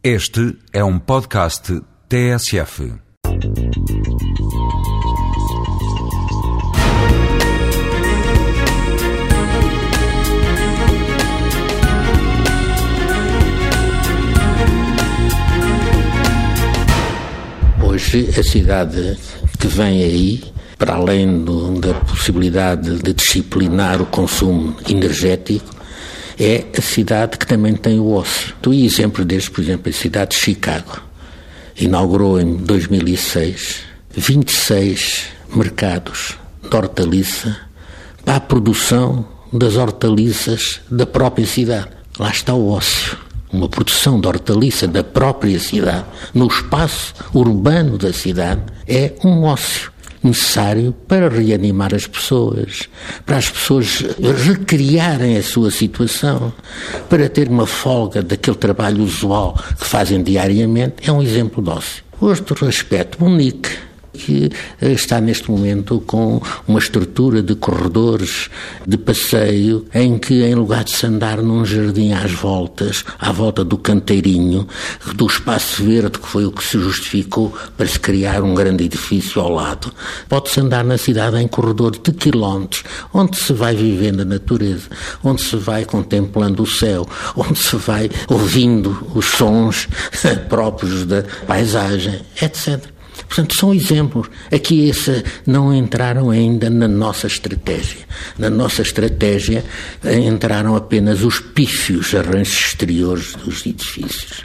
Este é um podcast TSF. Hoje, a cidade que vem aí, para além do, da possibilidade de disciplinar o consumo energético, é a cidade que também tem o ócio. Tu e exemplos destes, por exemplo, a cidade de Chicago inaugurou em 2006 26 mercados de hortaliça para a produção das hortaliças da própria cidade. Lá está o ócio. Uma produção de hortaliça da própria cidade, no espaço urbano da cidade, é um ócio necessário para reanimar as pessoas, para as pessoas recriarem a sua situação, para ter uma folga daquele trabalho usual que fazem diariamente, é um exemplo dócil. Outro aspecto, Monique que eh, está neste momento com uma estrutura de corredores de passeio em que, em lugar de se andar num jardim às voltas, à volta do canteirinho, do espaço verde, que foi o que se justificou para se criar um grande edifício ao lado, pode-se andar na cidade em corredores de quilómetros, onde se vai vivendo a natureza, onde se vai contemplando o céu, onde se vai ouvindo os sons próprios da paisagem, etc. Portanto, são exemplos. Aqui esse não entraram ainda na nossa estratégia. Na nossa estratégia entraram apenas os pífios arranjos exteriores dos edifícios.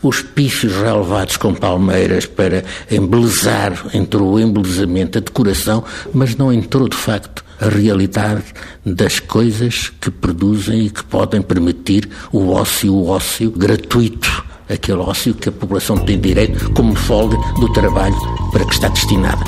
Os pífios relevados com palmeiras para embelezar, entrou o embelezamento, a decoração, mas não entrou de facto a realidade das coisas que produzem e que podem permitir o ócio, o ócio gratuito aquele ócio que a população tem direito como folga do trabalho para que está destinada.